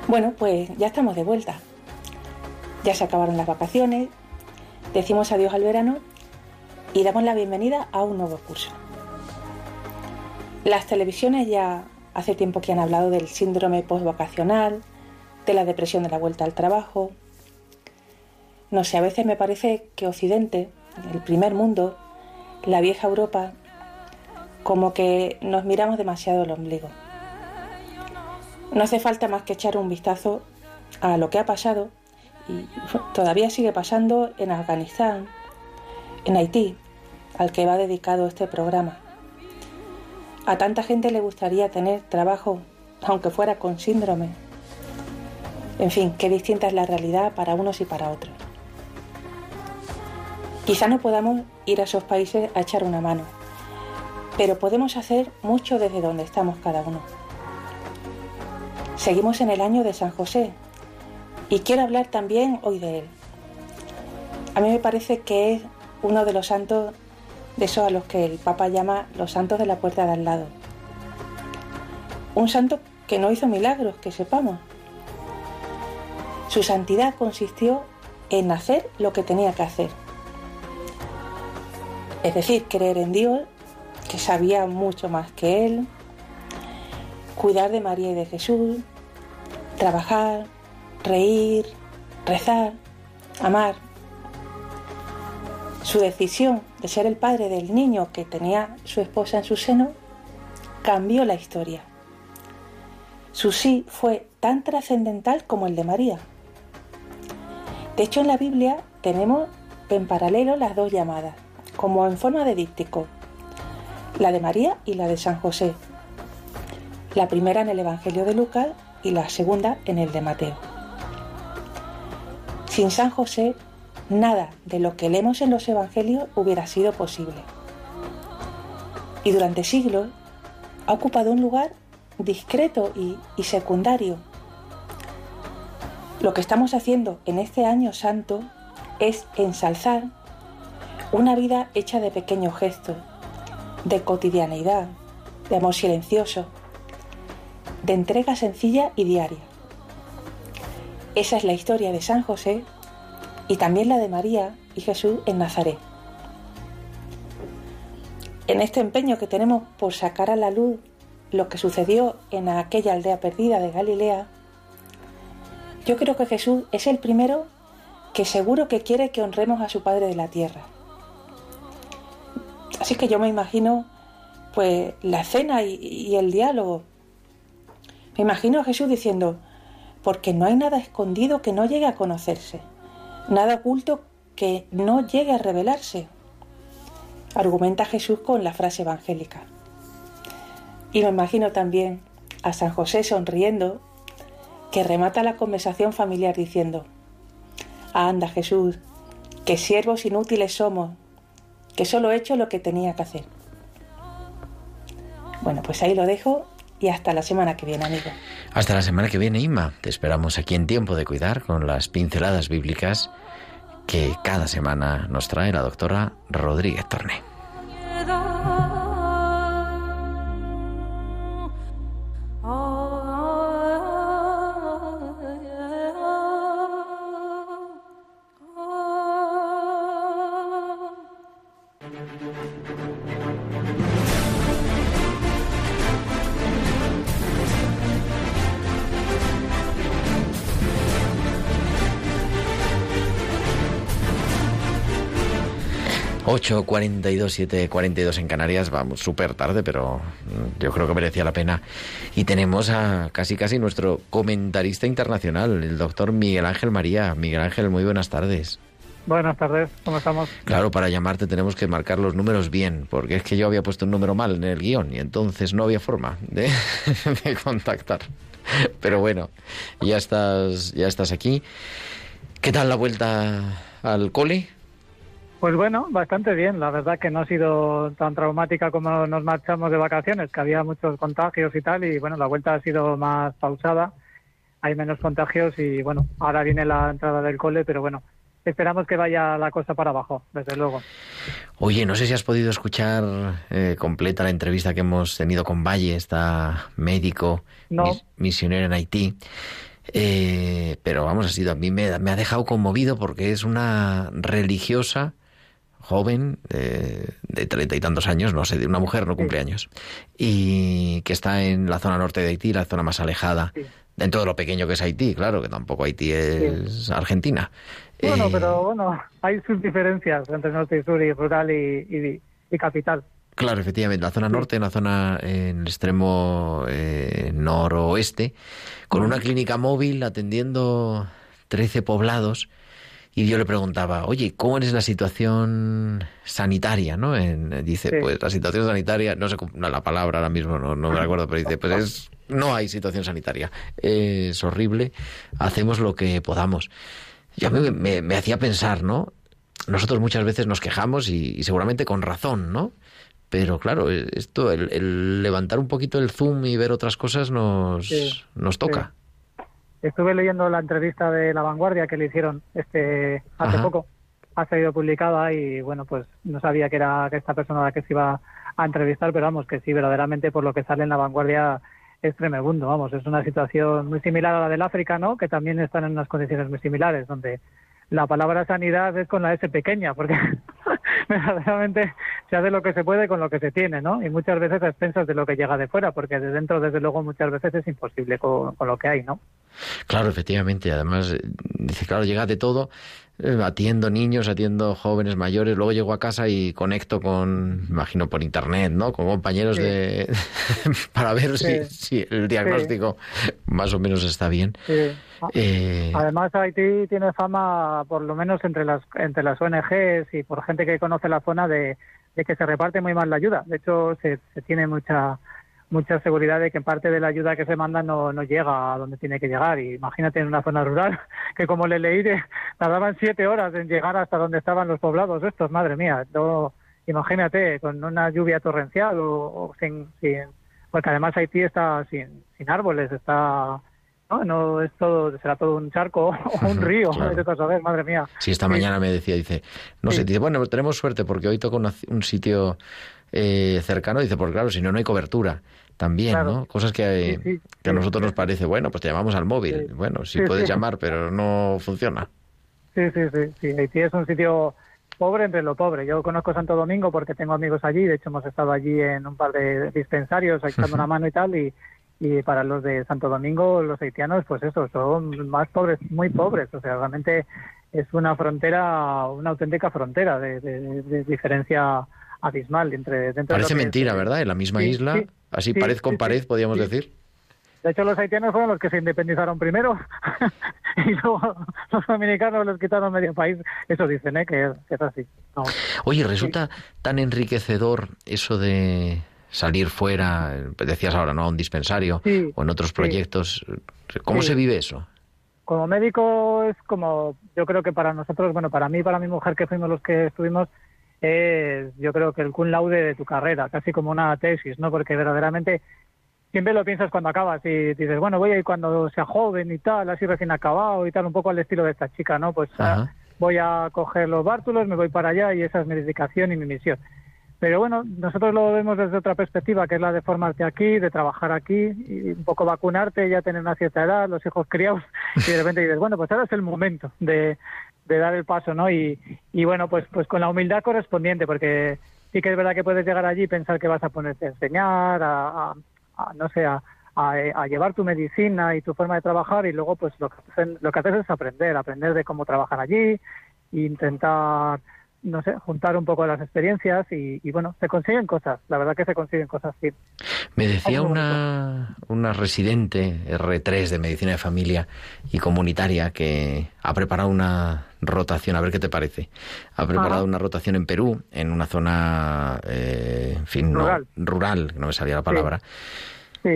Bueno, pues ya estamos de vuelta. Ya se acabaron las vacaciones, decimos adiós al verano y damos la bienvenida a un nuevo curso. Las televisiones ya hace tiempo que han hablado del síndrome postvocacional, de la depresión de la vuelta al trabajo. No sé, a veces me parece que Occidente el primer mundo, la vieja Europa, como que nos miramos demasiado el ombligo. No hace falta más que echar un vistazo a lo que ha pasado y todavía sigue pasando en Afganistán, en Haití, al que va dedicado este programa. A tanta gente le gustaría tener trabajo, aunque fuera con síndrome. En fin, qué distinta es la realidad para unos y para otros. Quizá no podamos ir a esos países a echar una mano, pero podemos hacer mucho desde donde estamos cada uno. Seguimos en el año de San José y quiero hablar también hoy de él. A mí me parece que es uno de los santos de esos a los que el Papa llama los santos de la puerta de al lado. Un santo que no hizo milagros, que sepamos. Su santidad consistió en hacer lo que tenía que hacer. Es decir, creer en Dios, que sabía mucho más que él, cuidar de María y de Jesús, trabajar, reír, rezar, amar. Su decisión de ser el padre del niño que tenía su esposa en su seno cambió la historia. Su sí fue tan trascendental como el de María. De hecho, en la Biblia tenemos en paralelo las dos llamadas, como en forma de díptico, la de María y la de San José. La primera en el Evangelio de Lucas y la segunda en el de Mateo. Sin San José, nada de lo que leemos en los Evangelios hubiera sido posible. Y durante siglos ha ocupado un lugar discreto y, y secundario. Lo que estamos haciendo en este año santo es ensalzar una vida hecha de pequeños gestos, de cotidianeidad, de amor silencioso, de entrega sencilla y diaria. Esa es la historia de San José y también la de María y Jesús en Nazaret. En este empeño que tenemos por sacar a la luz lo que sucedió en aquella aldea perdida de Galilea, yo creo que Jesús es el primero que seguro que quiere que honremos a su Padre de la Tierra. Así que yo me imagino pues la cena y, y el diálogo me imagino a Jesús diciendo, porque no hay nada escondido que no llegue a conocerse, nada oculto que no llegue a revelarse. Argumenta Jesús con la frase evangélica. Y me imagino también a San José sonriendo, que remata la conversación familiar diciendo, Anda Jesús, que siervos inútiles somos, que solo he hecho lo que tenía que hacer. Bueno, pues ahí lo dejo y hasta la semana que viene, amigo. Hasta la semana que viene, Inma. Te esperamos aquí en Tiempo de Cuidar con las pinceladas bíblicas que cada semana nos trae la doctora Rodríguez Torné. Ocho, 42, 7, 42 en Canarias, vamos súper tarde, pero yo creo que merecía la pena. Y tenemos a casi casi nuestro comentarista internacional, el doctor Miguel Ángel María. Miguel Ángel, muy buenas tardes. Buenas tardes, ¿cómo estamos? Claro, para llamarte tenemos que marcar los números bien, porque es que yo había puesto un número mal en el guion y entonces no había forma de, de contactar. Pero bueno, ya estás, ya estás aquí. ¿Qué tal la vuelta al cole? Pues bueno, bastante bien. La verdad que no ha sido tan traumática como nos marchamos de vacaciones, que había muchos contagios y tal, y bueno, la vuelta ha sido más pausada, hay menos contagios y bueno, ahora viene la entrada del cole, pero bueno, esperamos que vaya la cosa para abajo, desde luego. Oye, no sé si has podido escuchar eh, completa la entrevista que hemos tenido con Valle, esta médico No. mis- misionero en Haití. Eh, pero vamos, ha sido a mí me, me ha dejado conmovido porque es una religiosa joven eh, de treinta y tantos años, no sé, de una mujer no cumple años, y que está en la zona norte de Haití, la zona más alejada, Sí. dentro de lo pequeño que es Haití, claro, que tampoco Haití es Argentina. Bueno, Eh, pero bueno, hay sus diferencias entre norte y sur y rural y, y- y capital. Claro, efectivamente, la zona norte, la zona en el extremo eh, noroeste, con una clínica móvil atendiendo 13 poblados Y yo le preguntaba, oye, ¿cómo es la situación sanitaria? ¿no? En- dice, Sí. pues la situación sanitaria, no sé no, la palabra ahora mismo, no, no me acuerdo, pero dice, pues es, no hay situación sanitaria. Es horrible, hacemos lo que podamos. Y a mí me, me hacía pensar, ¿no? Nosotros muchas veces nos quejamos y, y seguramente con razón, ¿no? Pero claro, esto, el, el levantar un poquito el zoom y ver otras cosas nos, Sí, nos toca. Estuve leyendo la entrevista de La Vanguardia que le hicieron este hace Ajá. poco. Ha salido publicada y bueno, pues no sabía que era que esta persona a la que se iba a entrevistar, pero vamos, que sí, verdaderamente por lo que sale en La Vanguardia es tremendo, vamos, es una situación muy similar a la del África, ¿no? Que también están en unas condiciones muy similares, donde la palabra sanidad es con la S pequeña, porque verdaderamente se hace lo que se puede con lo que se tiene, ¿no? Y muchas veces a expensas de lo que llega de fuera, porque de dentro, desde luego, muchas veces es imposible con, con lo que hay, ¿no? Claro, efectivamente. Además, dice, claro, llega de todo. Eh, Atiendo niños, atiendo jóvenes mayores, luego llego a casa y conecto con, imagino por internet, ¿no? Con compañeros Sí. de para ver si, Sí. si el diagnóstico más o menos está bien. Sí. Eh, Además, Haití tiene fama, por lo menos entre las entre las ONGs y por gente que conoce la zona, de, de que se reparte muy mal la ayuda. De hecho, se, se tiene mucha mucha seguridad de que parte de la ayuda que se manda no, no llega a donde tiene que llegar. Y imagínate en una zona rural, que como le leí, de- tardaban siete horas en llegar hasta donde estaban los poblados estos, madre mía. No, imagínate, con una lluvia torrencial o, o sin, sin... Porque además Haití está sin, sin árboles, está... No, no es todo, será todo un charco o un río, Claro. saber, madre mía. Sí, esta Sí. mañana me decía, dice, no sé, dice, bueno, tenemos suerte porque hoy toca un sitio eh, cercano, dice, porque claro, si no, no hay cobertura. También, Claro. ¿no? Cosas que, Sí, sí, que a sí. nosotros nos parece, bueno, pues te llamamos al móvil. Bueno, sí, puedes llamar, pero no funciona. Sí, sí, sí, sí. Haití es un sitio pobre entre lo pobre. Yo conozco Santo Domingo porque tengo amigos allí. De hecho, hemos estado allí en un par de dispensarios echando una mano y tal. Y, y para los de Santo Domingo, los haitianos, pues eso, son más pobres, muy pobres. O sea, realmente es una frontera, una auténtica frontera de, de- de diferencia abismal entre dentro de Parece es- mentira, ¿verdad? En la misma Sí, isla, sí, así sí, pared con pared, podríamos decir. De hecho, los haitianos fueron los que se independizaron primero y luego los dominicanos les quitaron medio país. Eso dicen, ¿eh? Que, que es así. No. Oye, resulta tan enriquecedor eso de salir fuera, decías ahora, ¿no? A un dispensario o en otros proyectos. ¿Cómo se vive eso? Como médico es como, yo creo que para nosotros, bueno, para mí, para mi mujer que fuimos los que estuvimos, es yo creo que el cum laude de tu carrera, casi como una tesis, ¿no? Porque verdaderamente siempre lo piensas cuando acabas y dices, bueno, voy a ir cuando sea joven y tal, así recién acabado y tal, un poco al estilo de esta chica, ¿no? Pues ah, Ajá. voy a coger los bártulos, me voy para allá y esa es mi dedicación y mi misión. Pero bueno, nosotros lo vemos desde otra perspectiva, que es la de formarte aquí, de trabajar aquí, y un poco vacunarte, ya tener una cierta edad, los hijos criados, y de repente dices, bueno, pues ahora es el momento de, de dar el paso, ¿no? Y, y bueno, pues, pues con la humildad correspondiente, porque sí que es verdad que puedes llegar allí y pensar que vas a ponerte a enseñar, a, no sé, a, a- llevar tu medicina y tu forma de trabajar, y luego pues lo que, lo que haces es aprender, aprender de cómo trabajar allí, intentar no sé, juntar un poco las experiencias y, y, bueno, se consiguen cosas, la verdad que se consiguen cosas, sí. Me decía una, una residente R3 de medicina de familia y comunitaria que ha preparado una rotación, a ver qué te parece. Ha preparado una rotación en Perú, en una zona, eh, en fin, no- Rural. rural, que no me salía la palabra. Sí,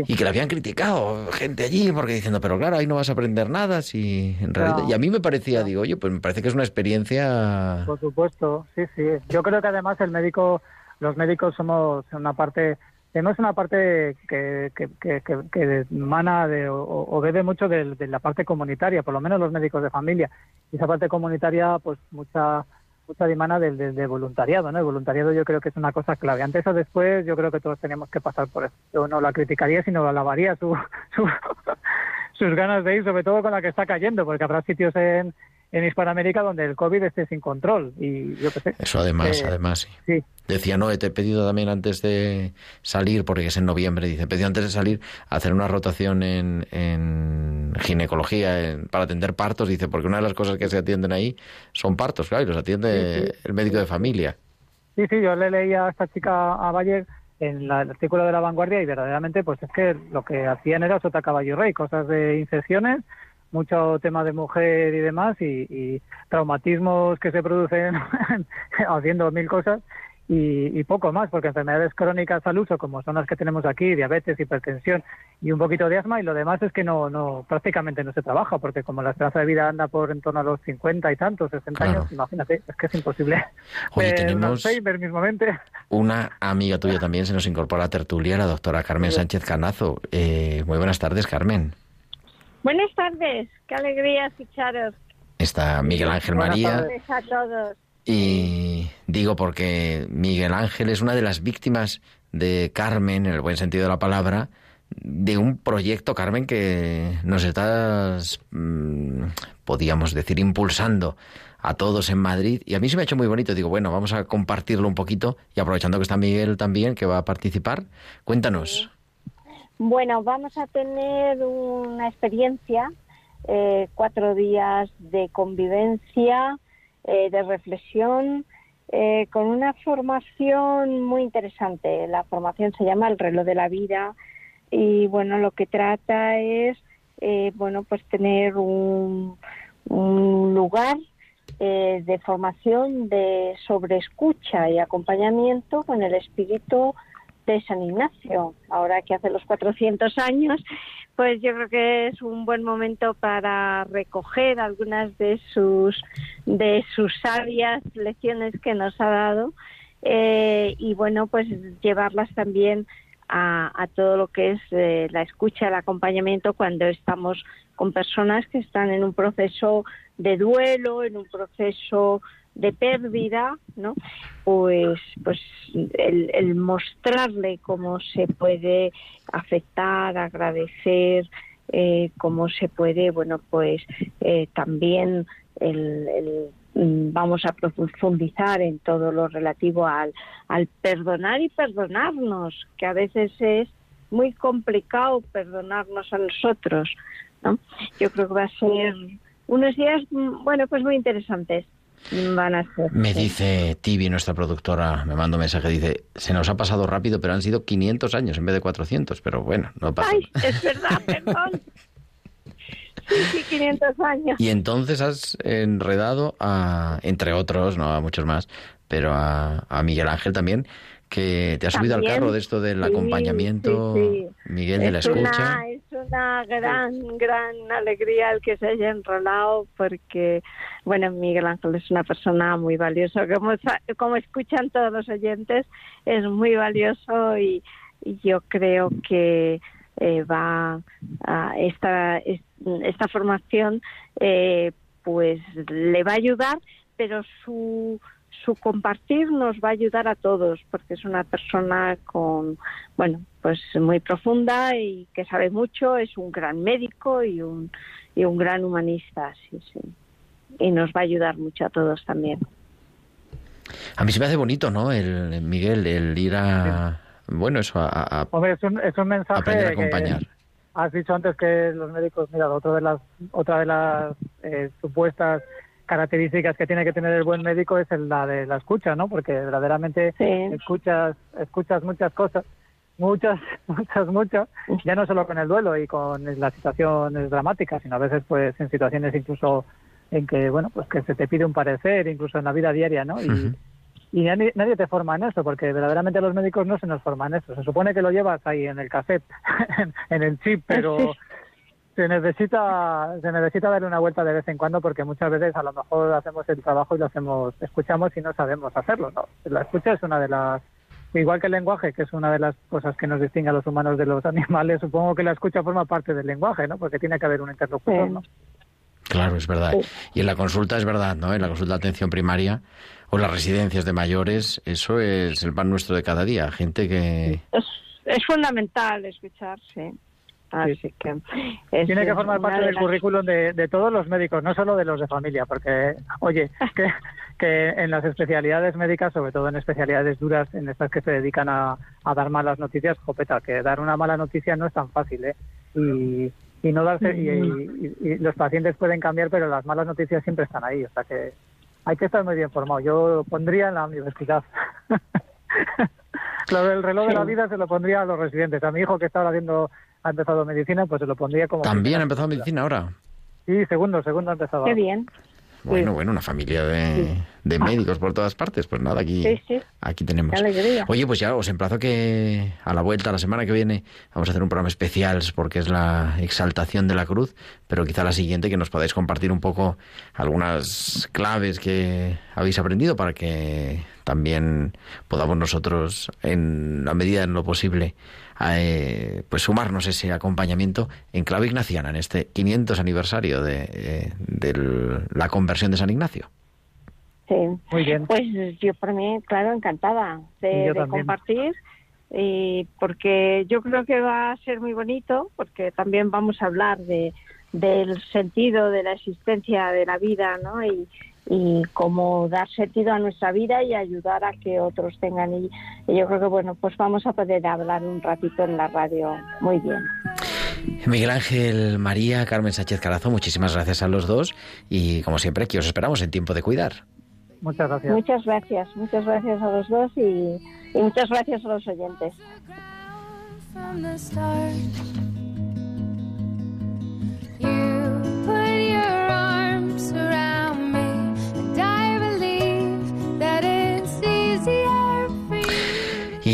Y que le habían criticado gente allí porque diciendo, pero claro, ahí no vas a aprender nada. Si en realidad... No. Y a mí me parecía, No. digo, oye, pues me parece que es una experiencia... por supuesto, sí, sí. Yo creo que además el médico, los médicos somos una parte, tenemos una parte que, que, que, que, que emana de, o, o bebe mucho de, de la parte comunitaria, por lo menos los médicos de familia. Y esa parte comunitaria, pues mucha mucha dimana del, del, voluntariado, ¿no? El voluntariado yo creo que es una cosa clave. Antes o después yo creo que todos teníamos que pasar por eso. Yo no la criticaría, sino alabaría su, su, sus ganas de ir, sobre todo con la que está cayendo, porque habrá sitios en, en Hispanoamérica donde el COVID esté sin control. Y yo qué sé. Eso además, Eh, además, sí. Sí, Decía, no, te he pedido también antes de salir, porque es en noviembre, dice, he pedido antes de salir hacer una rotación en, en ginecología en- para atender partos, dice, porque una de las cosas que se atienden ahí son partos, claro, y los atiende Sí, sí. el médico de familia. Sí, sí, yo le leía a esta chica a Bayer en la- el artículo de la vanguardia y verdaderamente pues es que lo que hacían era sota caballo rey, cosas de infecciones, mucho tema de mujer y demás y, y traumatismos que se producen haciendo mil cosas y, y, poco más, porque enfermedades crónicas al uso, como son las que tenemos aquí, diabetes, hipertensión y un poquito de asma, y lo demás es que no, no prácticamente no se trabaja, porque como la esperanza de vida anda por en torno a los 50 y tantos, 60 Claro. años, imagínate, es que es imposible. Oye, ver tenemos- mismamente. Una amiga tuya también se nos incorpora a la tertulia, la doctora Carmen Sánchez Canazo. Eh, muy buenas tardes, Carmen. Buenas tardes, qué alegría escucharos. Está Miguel Ángel Buenas María. tardes. Gracias a todos. Y digo porque Miguel Ángel es una de las víctimas de Carmen, en el buen sentido de la palabra, de un proyecto, Carmen, que nos estás, mm, podríamos decir, impulsando a todos en Madrid. Y a mí se me ha hecho muy bonito. Digo, bueno, vamos a compartirlo un poquito y aprovechando que está Miguel también, que va a participar, cuéntanos. Bueno, vamos a tener una experiencia, eh, cuatro días de convivencia, eh, de reflexión, eh, con una formación muy interesante. La formación se llama El reloj de la vida y bueno, lo que trata es, eh, bueno, pues tener un, un lugar eh, de formación de sobre escucha y acompañamiento con el espíritu de San Ignacio. Ahora que hace los 400 años, pues yo creo que es un buen momento para recoger algunas de sus de sus sabias lecciones que nos ha dado eh, y bueno, pues llevarlas también a, a todo lo que es eh, la escucha, el acompañamiento cuando estamos con personas que están en un proceso de duelo, en un proceso de pérdida, ¿no? Pues, pues el, el mostrarle cómo se puede afectar, agradecer, eh, cómo se puede, bueno, pues eh, también el, el, mm, vamos a profundizar en todo lo relativo al, al perdonar y perdonarnos, que a veces es muy complicado perdonarnos a nosotros, ¿no? Yo creo que va a ser unos días, mm, bueno, pues muy interesantes. Van a ser. Me sí. dice Tibi, nuestra productora, me manda un mensaje, dice, se nos ha pasado rápido, pero han sido 500 años en vez de 400, pero bueno, no pasa Ay, es verdad, perdón. Sí, sí, 500 años. Y entonces has enredado a, entre otros, no a muchos más, pero a, a Miguel Ángel también, que te ha subido al carro de esto del sí, acompañamiento, sí, sí. Miguel, de la es escucha. Una, es una gran, gran alegría el que se haya enrolado porque, bueno, Miguel Ángel es una persona muy valiosa. Como, como escuchan todos los oyentes, es muy valioso y, y yo creo que eh, va a esta, es- esta formación eh, pues le va a ayudar, pero su su compartir nos va a ayudar a todos porque es una persona con bueno pues muy profunda y que sabe mucho es un gran médico y un y un gran humanista sí sí y nos va a ayudar mucho a todos también A mí se me hace bonito, ¿no? El, el Miguel, el ir a... Bueno, eso, a, a- Hombre, es un, es un mensaje aprender a que acompañar. has dicho antes que los médicos, mira, otra de las, otra de las eh, supuestas características que tiene que tener el buen médico es el- la de la escucha, ¿no? Porque verdaderamente Sí. escuchas, escuchas muchas cosas, muchas, muchas, muchas, ya no solo con el duelo y con las situaciones dramáticas, sino a veces pues en situaciones incluso en que, bueno, pues que se te pide un parecer, incluso en la vida diaria, ¿no? Y, nadie, nadie te forma en eso, porque verdaderamente los médicos no se nos forman en eso. Se supone que lo llevas ahí en el cassette, en, en el chip, pero se necesita se necesita darle una vuelta de vez en cuando porque muchas veces a lo mejor hacemos el trabajo y lo hacemos escuchamos y no sabemos hacerlo no la escucha es una de las igual que el lenguaje que es una de las cosas que nos distingue a los humanos de los animales supongo que la escucha forma parte del lenguaje no porque tiene que haber un interlocutor no Claro, es verdad. Y en la consulta es verdad, ¿no? En la consulta de atención primaria o en las residencias de mayores, eso es el pan nuestro de cada día. Gente que... es, es fundamental escuchar sí así que es tiene que formar parte de del currículum de, de todos los médicos, no solo de los de familia, porque, oye, que, que en las especialidades médicas, sobre todo en especialidades duras, en estas que se dedican a, a dar malas noticias, jopeta, que dar una mala noticia no es tan fácil, ¿eh? Y, y no darse, y, y- y los pacientes pueden cambiar, pero las malas noticias siempre están ahí, o sea que hay que estar muy bien formado. Yo lo pondría en la universidad. Lo del reloj de la vida se lo pondría a los residentes. A mi hijo que está haciendo, ha empezado medicina, pues se lo pondría como... También ha empezado medicina ahora. Sí, segundo, segundo ha empezado. Qué bien. Bueno, bueno, una familia de, de médicos por todas partes. Pues nada, aquí, Sí, sí. aquí tenemos. Qué alegría. Oye, pues ya os emplazo que a la vuelta, la semana que viene, vamos a hacer un programa especial porque es la exaltación de la cruz, pero quizá la siguiente que nos podáis compartir un poco algunas claves que habéis aprendido para que también podamos nosotros, en la medida de lo posible, eh, pues sumarnos ese acompañamiento en clave ignaciana en este 500 aniversario de, eh, de la conversión de San Ignacio. Sí. Muy bien. Pues yo por mí, claro, encantada de, de compartir. Y porque yo creo que va a ser muy bonito, porque también vamos a hablar de del sentido de la existencia de la vida, ¿no? Y, y cómo dar sentido a nuestra vida y ayudar a que otros tengan. Y, y yo creo que, bueno, pues vamos a poder hablar un ratito en la radio. Muy bien. Miguel Ángel, María, Carmen Sánchez Carazo, muchísimas gracias a los dos y como siempre aquí os esperamos en tiempo de cuidar. Muchas gracias. Muchas gracias, muchas gracias a los dos y, y muchas gracias a los oyentes. from the start. You put your arms around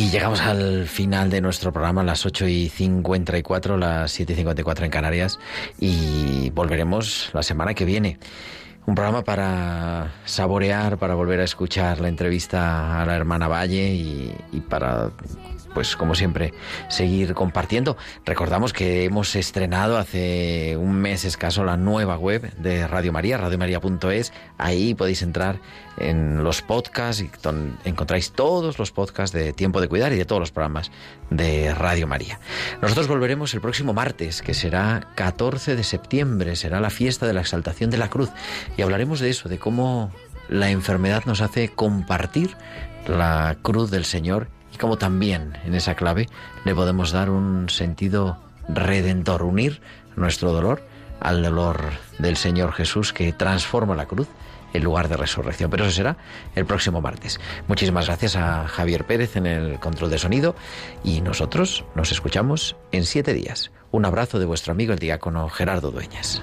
Y llegamos al final de nuestro programa, las 8 y 54, las 7 y 54 en Canarias, y volveremos la semana que viene. Un programa para saborear, para volver a escuchar la entrevista a la hermana Valle y, para, pues como siempre, seguir compartiendo. Recordamos que hemos estrenado hace un mes escaso la nueva web de Radio María, radiomaria.es. Ahí podéis entrar en los podcasts y encontráis todos los podcasts de Tiempo de Cuidar y de todos los programas de Radio María. Nosotros volveremos el próximo martes, que será 14 de septiembre, será la fiesta de la exaltación de la cruz, y hablaremos de eso, de cómo la enfermedad nos hace compartir la cruz del Señor y cómo también en esa clave le podemos dar un sentido redentor, unir nuestro dolor al dolor del Señor Jesús que transforma la cruz en lugar de resurrección. Pero eso será el próximo martes. Muchísimas gracias a Javier Pérez en el control de sonido y nosotros nos escuchamos en siete días. Un abrazo de vuestro amigo el diácono Gerardo Dueñas.